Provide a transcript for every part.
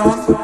on.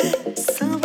less.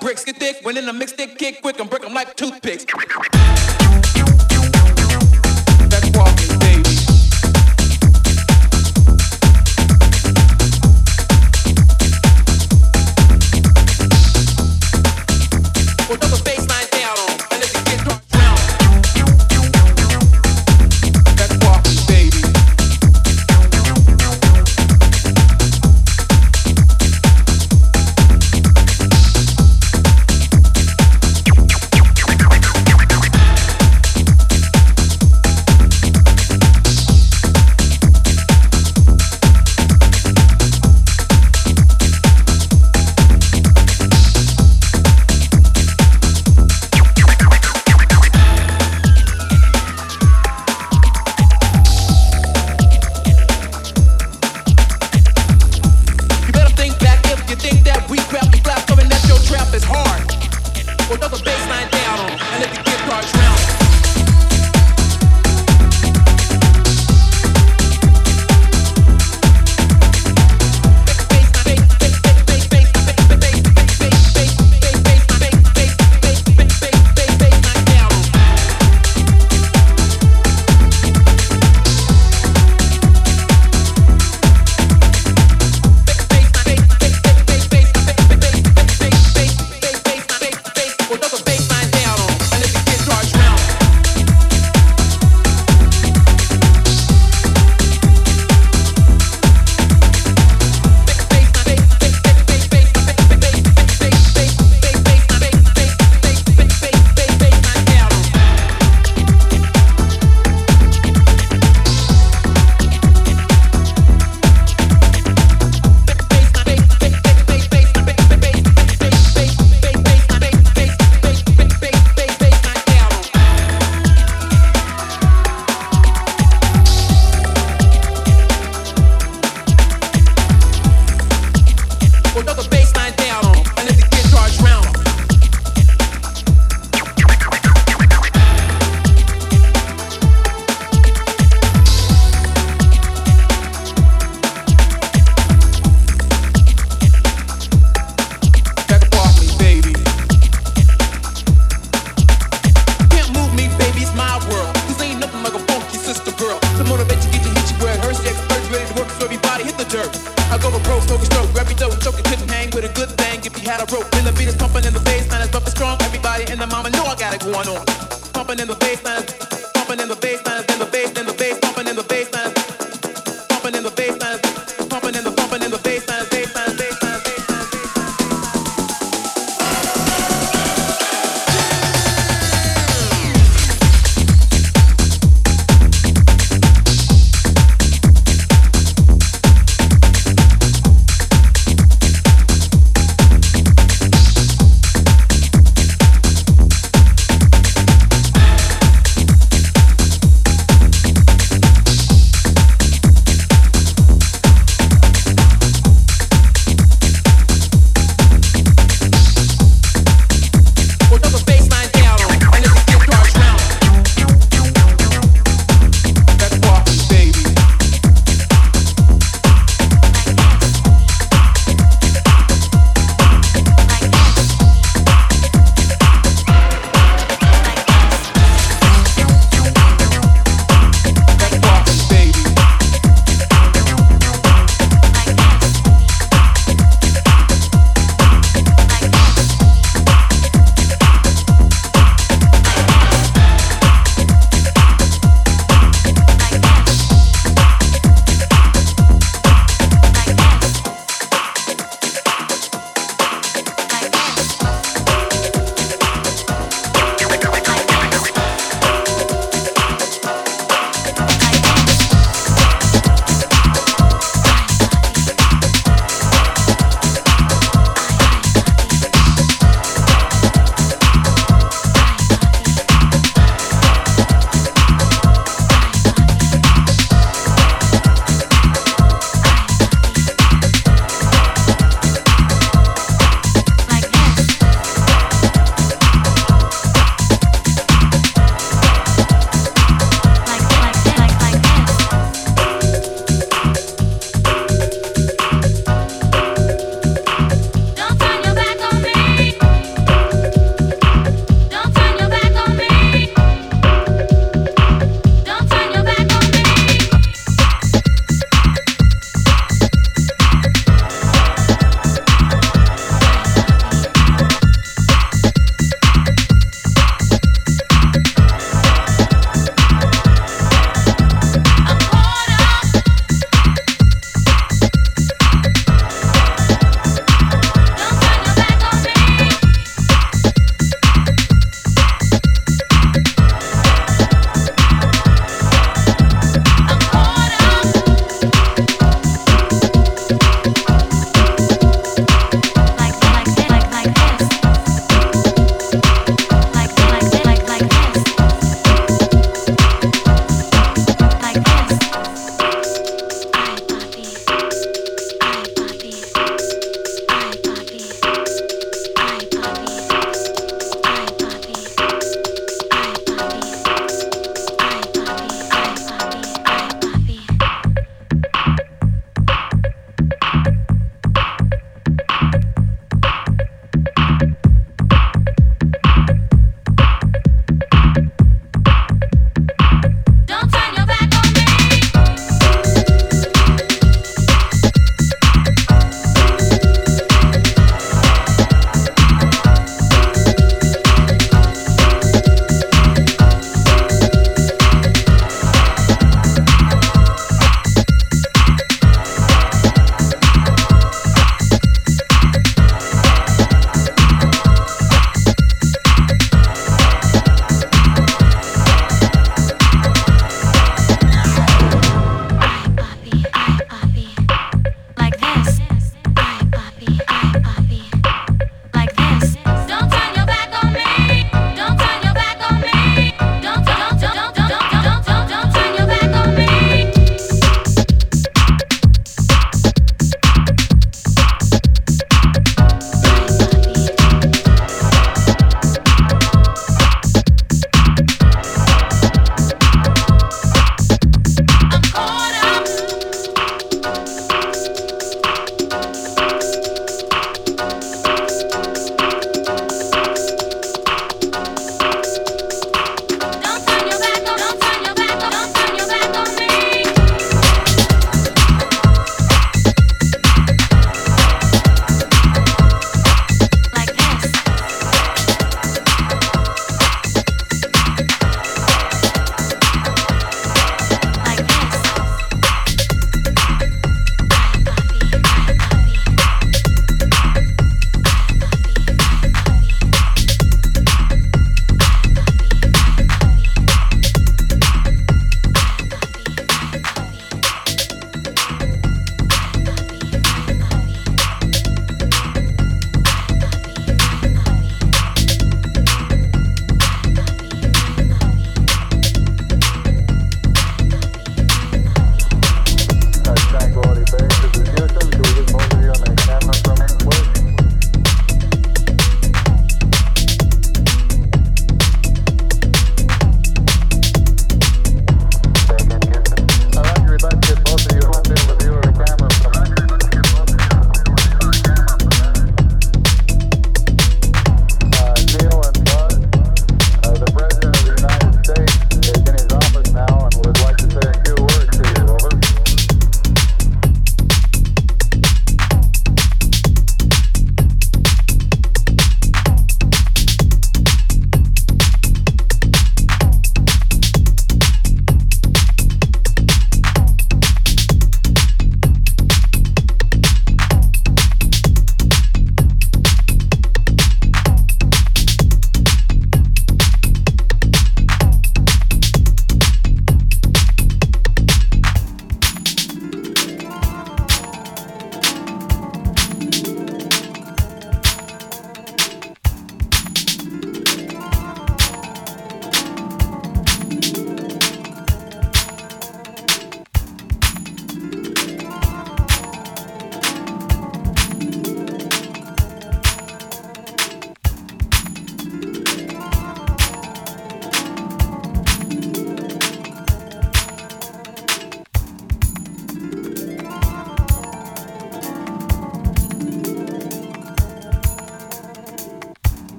bricks. Get thick, when in the mix, they kick quick and break them like toothpicks.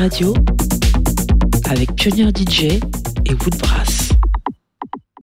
Radio